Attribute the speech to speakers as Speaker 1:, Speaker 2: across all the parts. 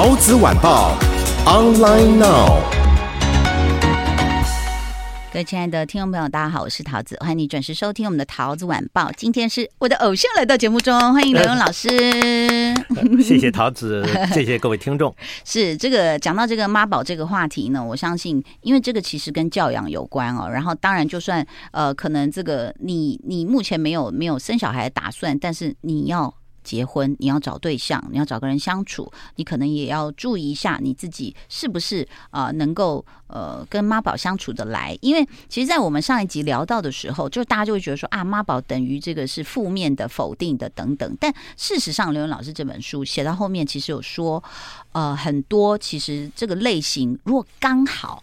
Speaker 1: 陶子晚报，online now。
Speaker 2: 各位亲爱的听众朋友，大家好，我是桃子，欢迎你准时收听我们的桃子晚报。今天是我的偶像来到节目中，欢迎 刘墉老师。
Speaker 3: 谢谢桃子，谢谢各位听众。
Speaker 2: 是这个讲到这个妈宝这个话题呢，我相信，因为这个其实跟教养有关哦。然后当然，就算呃，可能这个你你目前没有没有生小孩的打算，但是你要。结婚，你要找对象，你要找个人相处，你可能也要注意一下你自己是不是啊、呃、能够呃跟妈宝相处的来。因为其实，在我们上一集聊到的时候，就大家就会觉得说啊，妈宝等于这个是负面的、否定的等等。但事实上，刘勇老师这本书写到后面，其实有说，呃，很多其实这个类型如果刚好，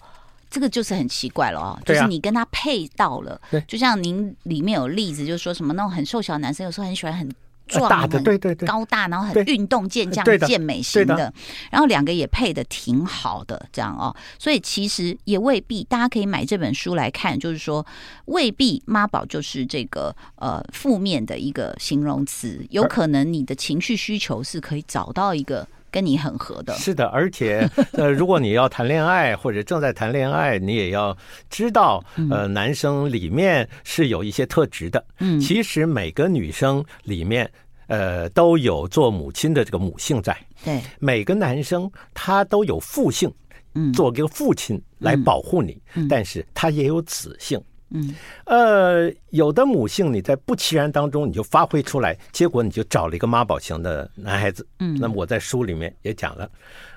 Speaker 2: 这个就是很奇怪了哦，就是你跟他配到了，就像您里面有例子，就是说什么那种很瘦小的男生，有时候很喜欢很。壮
Speaker 3: 大的，对对对，
Speaker 2: 高大，然后很运动健将、健美型的，然后两个也配的挺好的，这样哦。所以其实也未必，大家可以买这本书来看，就是说未必妈宝就是这个呃负面的一个形容词，有可能你的情绪需求是可以找到一个跟你很合的。
Speaker 3: 是的，而且 呃，如果你要谈恋爱或者正在谈恋爱，你也要知道，呃，男生里面是有一些特质的。嗯，其实每个女生里面。呃，都有做母亲的这个母性在。
Speaker 2: 对，
Speaker 3: 每个男生他都有父性，嗯，做个父亲来保护你，嗯，但是他也有子性，嗯，呃，有的母性你在不其然当中你就发挥出来，结果你就找了一个妈宝型的男孩子，嗯，那么我在书里面也讲了，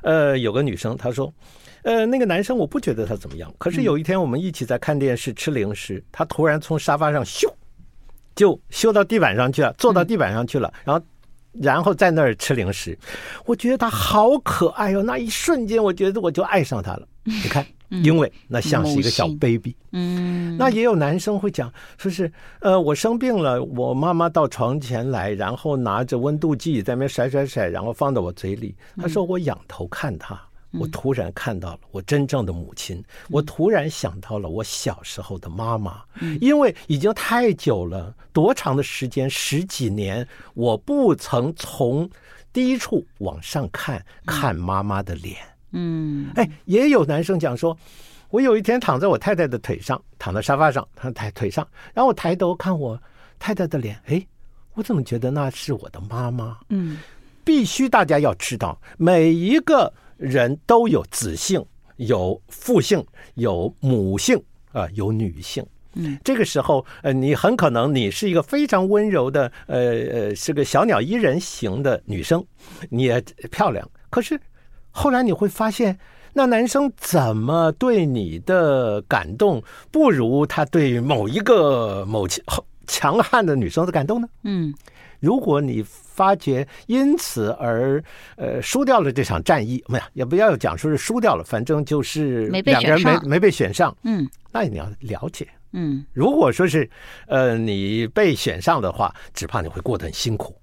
Speaker 3: 呃，有个女生她说，呃，那个男生我不觉得他怎么样，可是有一天我们一起在看电视吃零食，他突然从沙发上咻。就修到地板上去了，坐到地板上去了，然后，然后在那儿吃零食。我觉得他好可爱哦，那一瞬间，我觉得我就爱上他了。你看，因为那像是一个小 baby。嗯，那也有男生会讲，说是呃，我生病了，我妈妈到床前来，然后拿着温度计在那边甩甩甩，然后放到我嘴里。他说我仰头看他。我突然看到了我真正的母亲，我突然想到了我小时候的妈妈，因为已经太久了，多长的时间，十几年，我不曾从低处往上看看妈妈的脸。嗯，哎，也有男生讲说，我有一天躺在我太太的腿上，躺在沙发上，躺在腿上，然后我抬头看我太太的脸，哎，我怎么觉得那是我的妈妈？嗯，必须大家要知道每一个。人都有子性，有父性，有母性啊、呃，有女性。嗯，这个时候，呃，你很可能你是一个非常温柔的，呃呃，是个小鸟依人型的女生，你也漂亮。可是后来你会发现，那男生怎么对你的感动，不如他对某一个某强强悍的女生的感动呢？嗯。如果你发觉因此而呃输掉了这场战役，没有也不要讲说是输掉了，反正就是两个人没没被选上，嗯，那你要了解，嗯，如果说是呃你被选上的话，只怕你会过得很辛苦。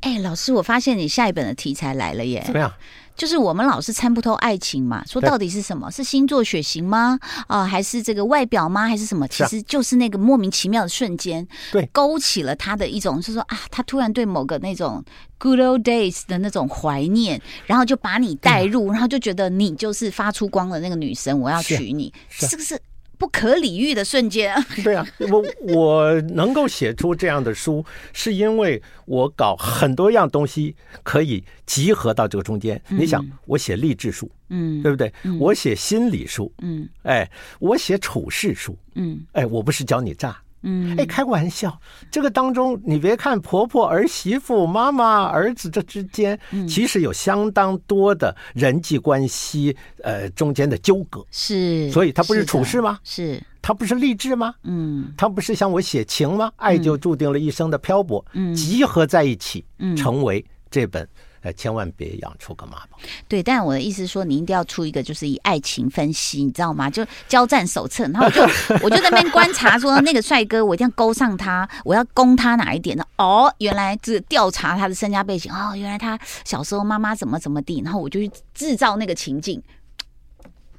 Speaker 2: 哎，老师，我发现你下一本的题材来了耶，
Speaker 3: 怎么样？
Speaker 2: 就是我们老是参不透爱情嘛，说到底是什么？是星座血型吗？啊、呃，还是这个外表吗？还是什么？其实就是那个莫名其妙的瞬间，对，勾起了他的一种，就是说啊，他突然对某个那种 good old days 的那种怀念，然后就把你带入，然后就觉得你就是发出光的那个女神，我要娶你，是不是？不可理喻的瞬间。
Speaker 3: 对啊，我我能够写出这样的书，是因为我搞很多样东西可以集合到这个中间。你想，我写励志书，嗯，对不对？我写心理书，嗯，哎，我写处世书，嗯，哎，我不是教你诈。嗯，哎，开玩笑，这个当中你别看婆婆、儿媳妇、妈妈、儿子这之间，其实有相当多的人际关系，呃，中间的纠葛
Speaker 2: 是，
Speaker 3: 所以他不是处事吗？
Speaker 2: 是，
Speaker 3: 他不是励志吗？嗯，他不是向我写情吗？爱就注定了一生的漂泊，嗯，集合在一起，嗯成为这本呃，千万别养出个妈宝。
Speaker 2: 对，但我的意思是说，你一定要出一个，就是以爱情分析，你知道吗？就交战手册，然后我就 我就在那边观察，说那个帅哥，我一定要勾上他，我要攻他哪一点呢？哦，原来这调查他的身家背景，哦，原来他小时候妈妈怎么怎么地，然后我就去制造那个情境，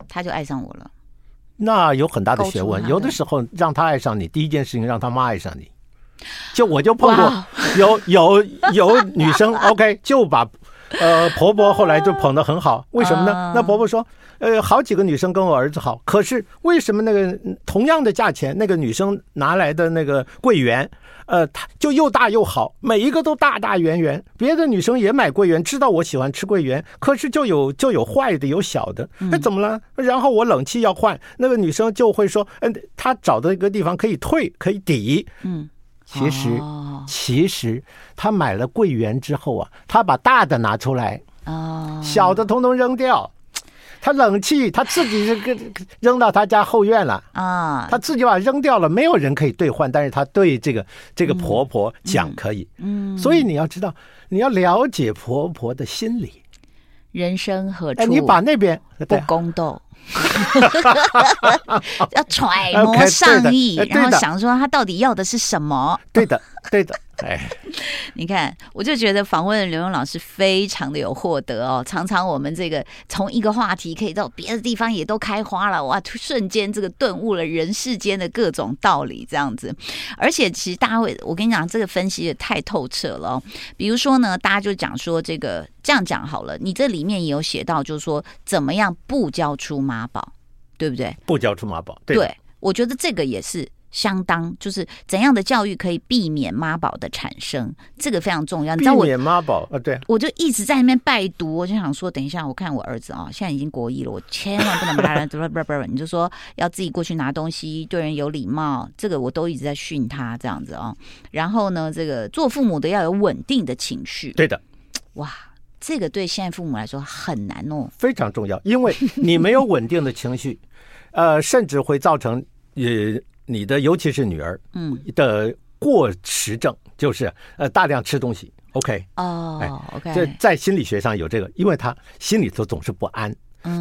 Speaker 2: 他就爱上我了。
Speaker 3: 那有很大的学问，有的时候让他爱上你，第一件事情让他妈爱上你。就我就碰过有有有女生，OK，就把呃婆婆后来就捧得很好，为什么呢？那婆婆说，呃，好几个女生跟我儿子好，可是为什么那个同样的价钱，那个女生拿来的那个桂圆，呃，她就又大又好，每一个都大大圆圆。别的女生也买桂圆，知道我喜欢吃桂圆，可是就有就有坏的，有小的，那怎么了？然后我冷气要换，那个女生就会说，嗯，她找的一个地方可以退，可以抵，嗯。其实，其实他买了桂圆之后啊，他把大的拿出来，哦，小的通通扔掉。他冷气他自己就跟扔到他家后院了啊，他自己把扔掉了，没有人可以兑换，但是他对这个这个婆婆讲可以，嗯，所以你要知道，你要了解婆婆的心理。
Speaker 2: 人生何处？
Speaker 3: 你把那边
Speaker 2: 不公道。要揣摩上意，然后想说他到底要的是什么？
Speaker 3: 对的，对的。哎，
Speaker 2: 你看，我就觉得访问刘勇老师非常的有获得哦。常常我们这个从一个话题可以到别的地方也都开花了，哇！瞬间这个顿悟了人世间的各种道理，这样子。而且其实大家会，我跟你讲，这个分析也太透彻了哦。比如说呢，大家就讲说这个这样讲好了，你这里面也有写到，就是说怎么样不交出妈宝，对不对？
Speaker 3: 不教出妈宝，
Speaker 2: 对，对，我觉得这个也是。相当就是怎样的教育可以避免妈宝的产生，这个非常重要。你知道我
Speaker 3: 避免妈宝啊，对，
Speaker 2: 我就一直在那边拜读，我就想说，等一下，我看我儿子啊，现在已经国一了，我千万不能把他，不不不，你就说要自己过去拿东西，对人有礼貌，这个我都一直在训他这样子哦。然后呢，这个做父母的要有稳定的情绪，
Speaker 3: 对的。
Speaker 2: 哇，这个对现在父母来说很难哦，
Speaker 3: 非常重要，因为你没有稳定的情绪，呃，甚至会造成呃。你的尤其是女儿，嗯，的过食症就是呃大量吃东西，OK。
Speaker 2: 哦，OK，
Speaker 3: 这在心理学上有这个，因为他心里头总是不安，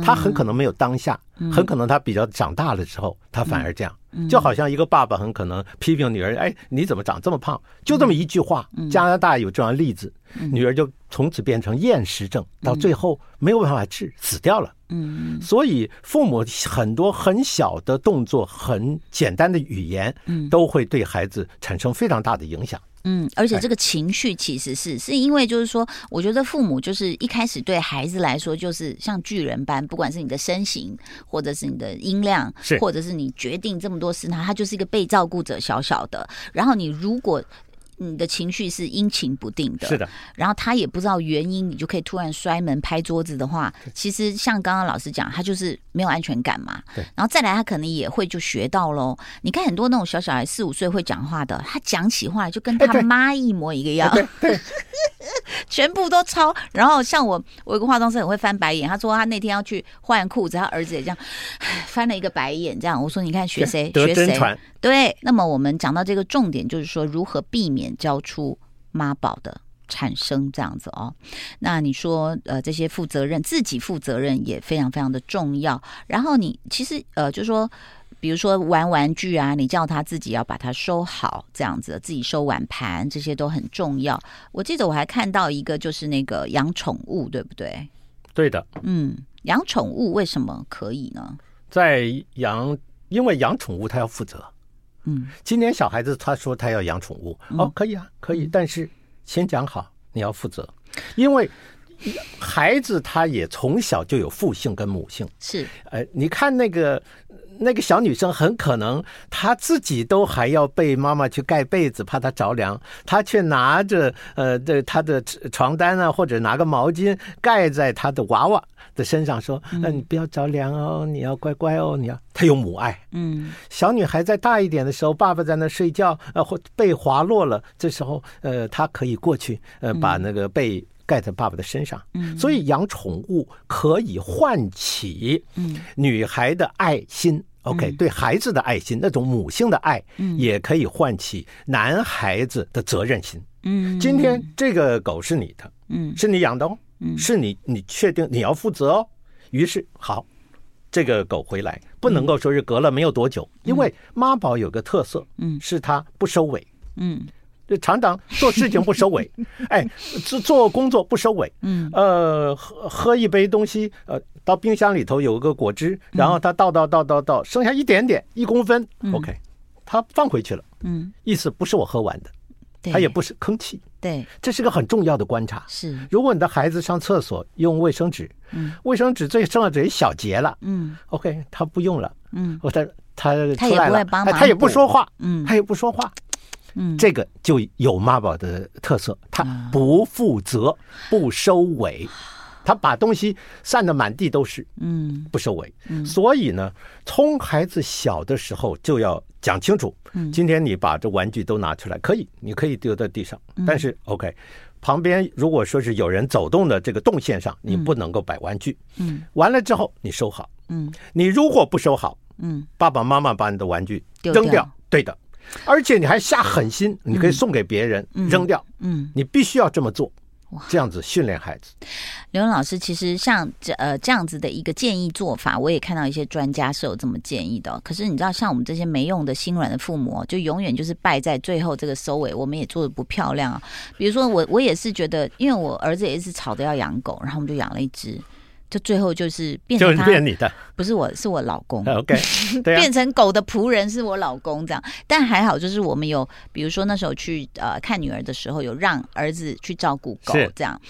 Speaker 3: 她很可能没有当下，很可能他比较长大了之后，他反而这样，就好像一个爸爸很可能批评女儿，哎，你怎么长这么胖？就这么一句话，加拿大有这样的例子，女儿就从此变成厌食症，到最后没有办法治，死掉了。嗯，所以父母很多很小的动作，很简单的语言，嗯，都会对孩子产生非常大的影响。
Speaker 2: 嗯，而且这个情绪其实是是因为就是说，我觉得父母就是一开始对孩子来说就是像巨人般，不管是你的身形，或者是你的音量，
Speaker 3: 是
Speaker 2: 或者是你决定这么多事，他他就是一个被照顾者，小小的。然后你如果。你的情绪是阴晴不定的，
Speaker 3: 是的。
Speaker 2: 然后他也不知道原因，你就可以突然摔门、拍桌子的话，其实像刚刚老师讲，他就是没有安全感嘛。
Speaker 3: 对。
Speaker 2: 然后再来，他可能也会就学到喽。你看很多那种小小孩四五岁会讲话的，他讲起话来就跟他妈一模一个样，
Speaker 3: 对，对
Speaker 2: 全部都抄。然后像我，我有个化妆师很会翻白眼，他说他那天要去换裤子，他儿子也这样翻了一个白眼，这样。我说你看学谁？学谁？对。那么我们讲到这个重点，就是说如何避免。教出妈宝的产生这样子哦，那你说呃这些负责任，自己负责任也非常非常的重要。然后你其实呃就是说，比如说玩玩具啊，你叫他自己要把它收好，这样子自己收碗盘，这些都很重要。我记得我还看到一个就是那个养宠物，对不对？
Speaker 3: 对的，
Speaker 2: 嗯，养宠物为什么可以呢？
Speaker 3: 在养，因为养宠物他要负责。嗯，今年小孩子他说他要养宠物，哦，可以啊，可以，但是先讲好，你要负责，因为孩子他也从小就有父性跟母性，
Speaker 2: 是，
Speaker 3: 呃，你看那个。那个小女生很可能她自己都还要被妈妈去盖被子，怕她着凉，她却拿着呃的她的床单啊，或者拿个毛巾盖在她的娃娃的身上，说：“那你不要着凉哦，你要乖乖哦，你要。”她有母爱。嗯，小女孩在大一点的时候，爸爸在那睡觉，呃，或被滑落了，这时候呃，她可以过去，呃，把那个被。盖在爸爸的身上，所以养宠物可以唤起女孩的爱心。OK，对孩子的爱心，那种母性的爱，也可以唤起男孩子的责任心。嗯，今天这个狗是你的，
Speaker 2: 嗯，
Speaker 3: 是你养的哦，嗯，是你你确定你要负责哦。于是好，这个狗回来不能够说是隔了没有多久，因为妈宝有个特色，嗯，是它不收尾，嗯。就常常做事情不收尾，哎，做做工作不收尾，嗯，呃，喝喝一杯东西，呃，到冰箱里头有个果汁，然后他倒倒倒倒倒，剩下一点点一公分，OK，他放回去了，嗯，意思不是我喝完的，他也不是吭气，
Speaker 2: 对，
Speaker 3: 这是个很重要的观察。
Speaker 2: 是，
Speaker 3: 如果你的孩子上厕所用卫生纸，嗯，卫生纸最剩下这一小节了，嗯，OK，他不用了，嗯，我他他出来了，他也不说话，嗯，他也不说话。嗯，这个就有妈宝的特色，他不负责，不收尾，他把东西散的满地都是，嗯，不收尾。所以呢，从孩子小的时候就要讲清楚，今天你把这玩具都拿出来，可以，你可以丢在地上，但是 OK，旁边如果说是有人走动的这个动线上，你不能够摆玩具，嗯，完了之后你收好，嗯，你如果不收好，嗯，爸爸妈妈把你的玩具扔掉，对的。而且你还下狠心，你可以送给别人，扔掉。嗯，你必须要这么做，这样子训练孩子。
Speaker 2: 刘老师，其实像这呃这样子的一个建议做法，我也看到一些专家是有这么建议的。可是你知道，像我们这些没用的心软的父母，就永远就是败在最后这个收尾，我们也做的不漂亮啊。比如说我我也是觉得，因为我儿子也是吵着要养狗，然后我们就养了一只。就最后就是变成他，
Speaker 3: 就变你的，
Speaker 2: 不是我，是我老公。
Speaker 3: OK，对啊，
Speaker 2: 变成狗的仆人是我老公这样。但还好，就是我们有，比如说那时候去呃看女儿的时候，有让儿子去照顾狗这样。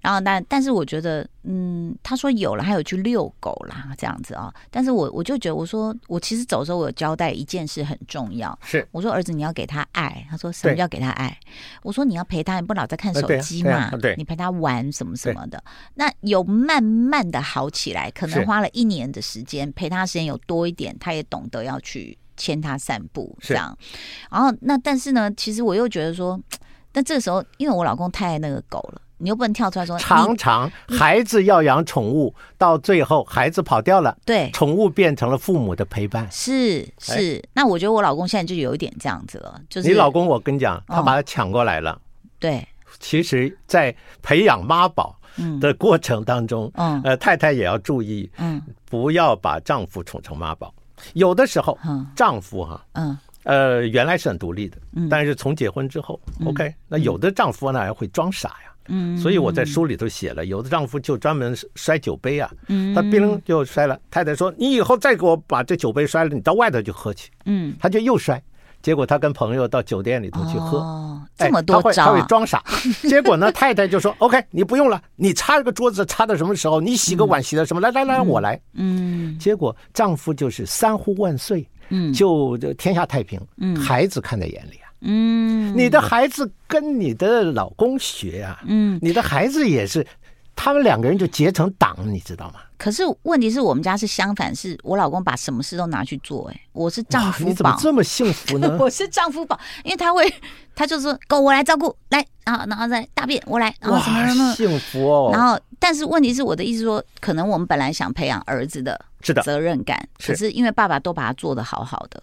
Speaker 2: 然后但但是我觉得。嗯，他说有了，还有去遛狗啦，这样子啊、哦。但是我我就觉得，我说我其实走的时候，我有交代一件事很重要。
Speaker 3: 是，
Speaker 2: 我说儿子，你要给他爱。他说什么叫给他爱？我说你要陪他，你不老在看手机嘛？对，你陪他玩什么什么的。那有慢慢的好起来，可能花了一年的时间，陪他时间有多一点，他也懂得要去牵他散步这样。然后那但是呢，其实我又觉得说，但这个时候，因为我老公太爱那个狗了。你又不能跳出来说，
Speaker 3: 常常孩子要养宠物，到最后孩子跑掉了，
Speaker 2: 对，
Speaker 3: 宠物变成了父母的陪伴。
Speaker 2: 是是，那我觉得我老公现在就有一点这样子了，就是
Speaker 3: 你老公，我跟你讲，他把他抢过来了。
Speaker 2: 对，
Speaker 3: 其实，在培养妈宝的过程当中，嗯，呃，太太也要注意，嗯，不要把丈夫宠成妈宝。有的时候，丈夫哈，嗯。呃，原来是很独立的，但是从结婚之后，嗯，OK，那有的丈夫呢还会装傻呀，嗯，所以我在书里头写了，有的丈夫就专门摔酒杯啊，嗯，他冰就摔了，太太说你以后再给我把这酒杯摔了，你到外头去喝去，嗯，他就又摔，结果他跟朋友到酒店里头去喝，
Speaker 2: 哦，这么多招，
Speaker 3: 他会装傻，结果呢，太太就说 OK，你不用了，你擦个桌子擦到什么时候，你洗个碗洗到什么，来来来，我来，嗯，结果丈夫就是三呼万岁。嗯，就就天下太平。嗯，孩子看在眼里啊。嗯，你的孩子跟你的老公学啊。嗯，你的孩子也是，他们两个人就结成党，你知道吗？
Speaker 2: 可是问题是我们家是相反，是我老公把什么事都拿去做。哎，我是丈夫宝。
Speaker 3: 你怎么这么幸福呢？
Speaker 2: 我是丈夫宝，因为他会，他就说狗我来照顾，来啊，然后再大便我来，然后什么什么
Speaker 3: 幸福哦。
Speaker 2: 然后，但是问题是我的意思说，可能我们本来想培养儿子的。
Speaker 3: 是的，
Speaker 2: 责任感。可是因为爸爸都把他做的好好的，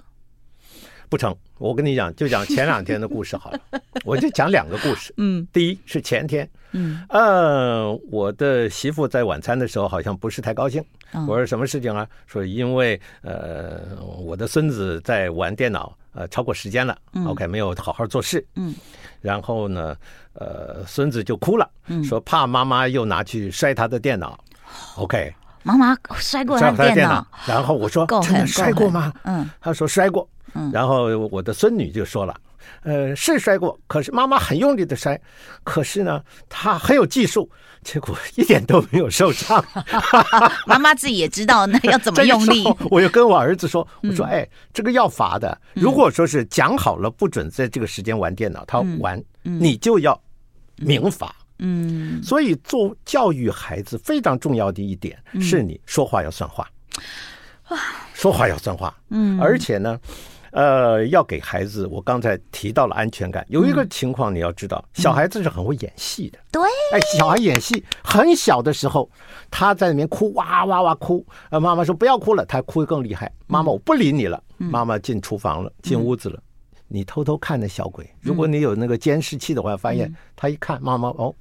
Speaker 3: 不成。我跟你讲，就讲前两天的故事好了。我就讲两个故事。嗯，第一是前天，嗯，呃，我的媳妇在晚餐的时候好像不是太高兴。我说什么事情啊？说因为呃，我的孙子在玩电脑，呃，超过时间了。嗯 OK，没有好好做事。嗯，然后呢，呃，孙子就哭了，说怕妈妈又拿去摔他的电脑。OK。
Speaker 2: 妈妈摔过他的电脑，
Speaker 3: 然后我说真的摔过吗？嗯，他说摔过。嗯，然后我的孙女就说了，呃，是摔过，可是妈妈很用力的摔，可是呢，她很有技术，结果一点都没有受伤。
Speaker 2: 妈妈自己也知道那要怎么用力。
Speaker 3: 我又跟我儿子说，我说哎，这个要罚的。如果说是讲好了不准在这个时间玩电脑，他玩，你就要明罚。嗯，所以做教育孩子非常重要的一点是你说话要算话，哇，说话要算话，嗯，而且呢，呃，要给孩子，我刚才提到了安全感，有一个情况你要知道，小孩子是很会演戏的，
Speaker 2: 对，
Speaker 3: 哎，小孩演戏很小的时候，他在里面哭哇哇哇哭，呃，妈妈说不要哭了，他哭得更厉害，妈妈我不理你了，妈妈进厨房了，进屋子了，你偷偷看那小鬼，如果你有那个监视器的话，发现他一看妈妈哦。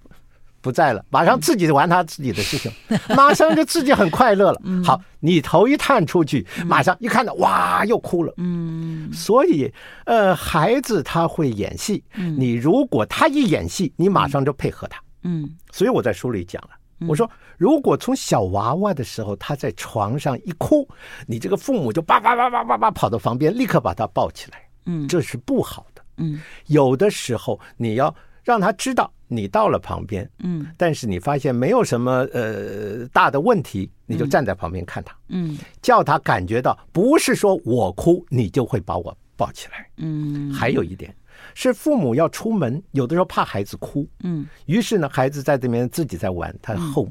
Speaker 3: 不在了，马上自己玩他自己的事情，马上就自己很快乐了。好，你头一探出去，马上一看到哇，又哭了。嗯，所以呃，孩子他会演戏，你如果他一演戏，你马上就配合他。嗯，所以我在书里讲了，我说如果从小娃娃的时候他在床上一哭，你这个父母就叭叭叭叭叭叭跑到旁边，立刻把他抱起来。嗯，这是不好的。嗯，有的时候你要让他知道。你到了旁边，嗯，但是你发现没有什么呃大的问题，你就站在旁边看他，嗯，叫他感觉到不是说我哭你就会把我抱起来，嗯，还有一点是父母要出门，有的时候怕孩子哭，嗯，于是呢孩子在这边自己在玩，他后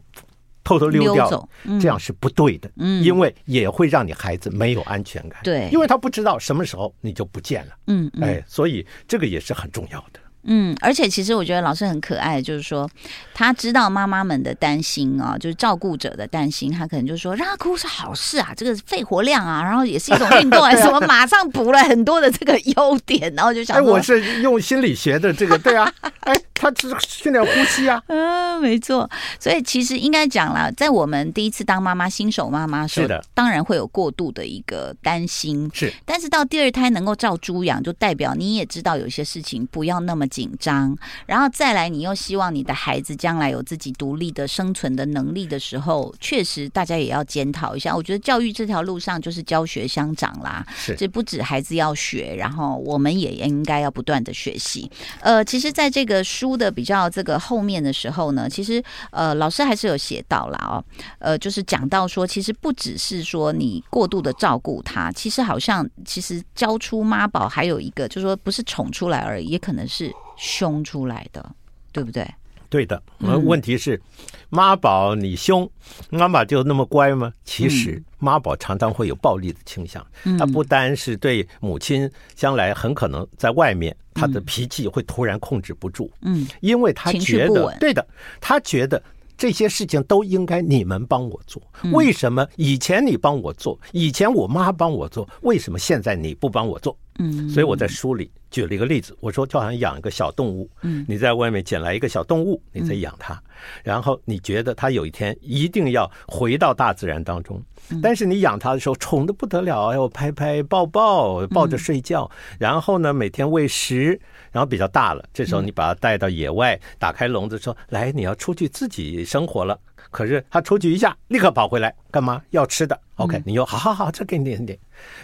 Speaker 3: 偷偷溜掉，这样是不对的，嗯，因为也会让你孩子没有安全感，对，因为他不知道什么时候你就不见了，嗯，哎，所以这个也是很重要的。
Speaker 2: 嗯，而且其实我觉得老师很可爱，就是说他知道妈妈们的担心啊，就是照顾者的担心，他可能就说让他哭是好事啊，这个肺活量啊，然后也是一种运动啊，什么马上补了很多的这个优点，然后就想，
Speaker 3: 哎，我是用心理学的这个，对啊，哎，他只是训练呼吸啊，
Speaker 2: 嗯，没错，所以其实应该讲了，在我们第一次当妈妈、新手妈妈时候，是的，当然会有过度的一个担心，
Speaker 3: 是，
Speaker 2: 但是到第二胎能够照猪养，就代表你也知道有些事情不要那么。紧张，然后再来，你又希望你的孩子将来有自己独立的生存的能力的时候，确实大家也要检讨一下。我觉得教育这条路上就是教学相长啦，是，这不止孩子要学，然后我们也应该要不断的学习。呃，其实，在这个书的比较这个后面的时候呢，其实呃，老师还是有写到了哦，呃，就是讲到说，其实不只是说你过度的照顾他，其实好像其实教出妈宝还有一个，就是说不是宠出来而已，也可能是。凶出来的，对不对？
Speaker 3: 对的。呃，问题是，妈宝你凶，妈妈就那么乖吗？其实妈宝常常会有暴力的倾向。他不单是对母亲，将来很可能在外面，他的脾气会突然控制不住。嗯，因为他觉得，对的，他觉得这些事情都应该你们帮我做。为什么以前你帮我做，以前我妈帮我做，为什么现在你不帮我做？嗯，所以我在书里举了一个例子，我说就好像养一个小动物，嗯，你在外面捡来一个小动物，你在养它，然后你觉得它有一天一定要回到大自然当中，但是你养它的时候宠的不得了，要拍拍抱抱，抱着睡觉，然后呢每天喂食，然后比较大了，这时候你把它带到野外，打开笼子说，来，你要出去自己生活了。可是他出去一下，立刻跑回来，干嘛？要吃的。OK，你又好好好，这给你点点。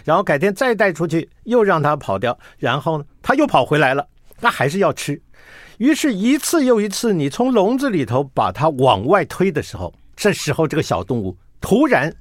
Speaker 3: 然后改天再带出去，又让他跑掉，然后呢，他又跑回来了，那还是要吃。于是，一次又一次，你从笼子里头把它往外推的时候，这时候这个小动物突然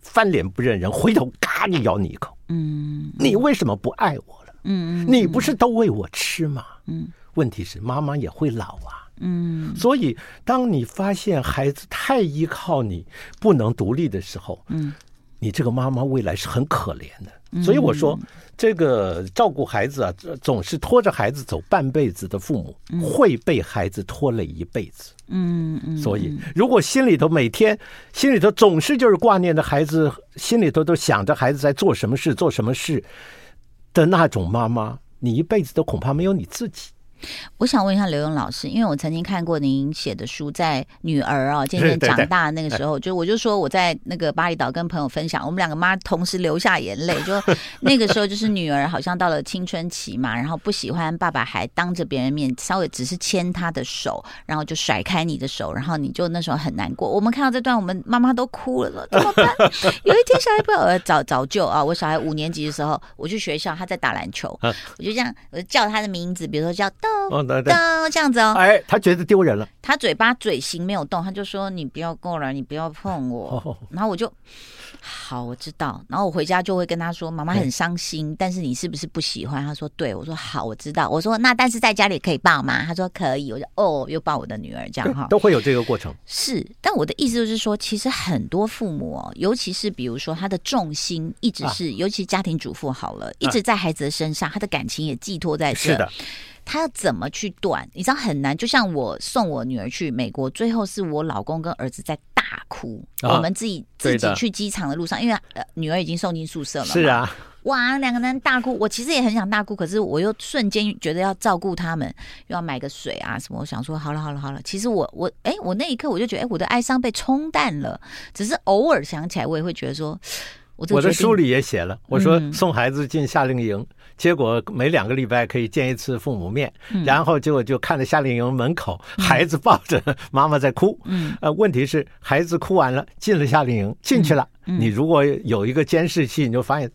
Speaker 3: 翻脸不认人，回头嘎就咬你一口。嗯，你为什么不爱我了？嗯，你不是都喂我吃吗？嗯，问题是妈妈也会老啊。嗯，所以当你发现孩子太依靠你，不能独立的时候，嗯，你这个妈妈未来是很可怜的。所以我说，这个照顾孩子啊，总是拖着孩子走半辈子的父母，会被孩子拖累一辈子。嗯嗯。所以，如果心里头每天心里头总是就是挂念着孩子，心里头都想着孩子在做什么事、做什么事的那种妈妈，你一辈子都恐怕没有你自己。
Speaker 2: 我想问一下刘勇老师，因为我曾经看过您写的书，在女儿啊渐渐 长大那个时候，就我就说我在那个巴厘岛跟朋友分享，我们两个妈同时流下眼泪，就那个时候就是女儿好像到了青春期嘛，然后不喜欢爸爸还当着别人面稍微只是牵她的手，然后就甩开你的手，然后你就那时候很难过。我们看到这段，我们妈妈都哭了，怎么办？有一天小孩不要早早就啊，我小孩五年级的时候，我去学校，他在打篮球，我就这样我就叫他的名字，比如说叫豆。哦，对对，这样子哦。
Speaker 3: 哎，他觉得丢人了。
Speaker 2: 他嘴巴嘴型没有动，他就说：“你不要过来，你不要碰我。”然后我就好，我知道。然后我回家就会跟他说：“妈妈很伤心，但是你是不是不喜欢？”他说：“对。”我说：“好，我知道。”我说：“那但是在家里可以抱吗？”他说：“可以。”我就哦，又抱我的女儿，这样哈，
Speaker 3: 都会有这个过程。
Speaker 2: 是，但我的意思就是说，其实很多父母哦，尤其是比如说他的重心一直是，尤其家庭主妇好了，一直在孩子的身上，他的感情也寄托在这。
Speaker 3: 是的。
Speaker 2: 他要怎么去断？你知道很难。就像我送我女儿去美国，最后是我老公跟儿子在大哭。啊、我们自己自己去机场的路上，因为呃女儿已经送进宿舍了。
Speaker 3: 是啊。
Speaker 2: 哇，两个人大哭，我其实也很想大哭，可是我又瞬间觉得要照顾他们，又要买个水啊什么。我想说，好了好了好了，其实我我哎，我那一刻我就觉得，哎，我的哀伤被冲淡了。只是偶尔想起来，我也会觉得说，我
Speaker 3: 的书里也写了，我说送孩子进夏令营，嗯、结果每两个礼拜可以见一次父母面，嗯、然后结果就看着夏令营门口，嗯、孩子抱着妈妈在哭。嗯，呃，问题是孩子哭完了，进了夏令营，进去了。你如果有一个监视器，你就发现。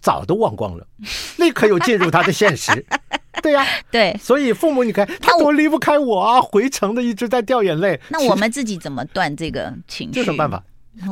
Speaker 3: 早都忘光了，立刻又进入他的现实。对呀、啊，
Speaker 2: 对，
Speaker 3: 所以父母，你看他多离不开我啊，回城的一直在掉眼泪。
Speaker 2: 那我们自己怎么断这个情绪？
Speaker 3: 这什么办法？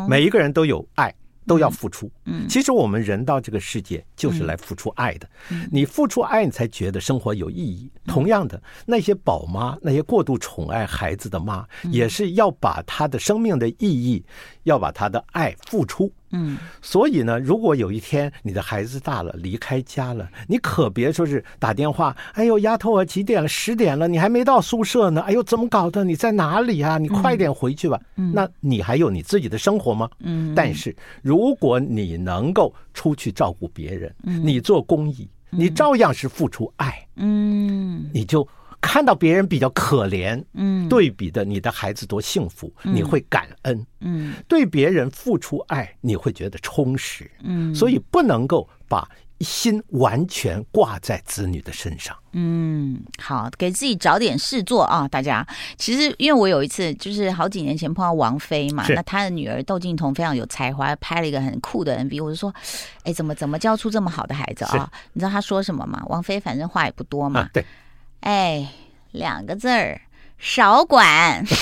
Speaker 3: 每一个人都有爱。都要付出。嗯，其实我们人到这个世界就是来付出爱的。嗯，你付出爱，你才觉得生活有意义。同样的，那些宝妈，那些过度宠爱孩子的妈，也是要把她的生命的意义，要把她的爱付出。嗯，所以呢，如果有一天你的孩子大了，离开家了，你可别说是打电话，哎呦，丫头啊，几点了？十点了，你还没到宿舍呢。哎呦，怎么搞的？你在哪里啊？你快点回去吧。嗯，那你还有你自己的生活吗？嗯，但是如果你能够出去照顾别人，你做公益，你照样是付出爱。嗯，你就。看到别人比较可怜，嗯，对比的你的孩子多幸福，嗯、你会感恩，嗯，对别人付出爱，你会觉得充实，嗯，所以不能够把心完全挂在子女的身上，
Speaker 2: 嗯，好，给自己找点事做啊，大家。其实因为我有一次就是好几年前碰到王菲嘛，那她的女儿窦靖童非常有才华，拍了一个很酷的 MV，我就说，哎，怎么怎么教出这么好的孩子啊？你知道她说什么吗？王菲反正话也不多嘛，啊、
Speaker 3: 对。
Speaker 2: 哎，两个字儿，少管。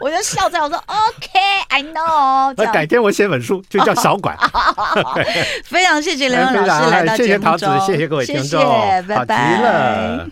Speaker 2: 我就笑着我说：“OK，I know。”
Speaker 3: 那改天我写本书，就叫《少管》。
Speaker 2: 非常谢谢刘勇老师来到节目中，
Speaker 3: 谢谢桃子，谢谢各位听众，
Speaker 2: 谢谢，拜拜。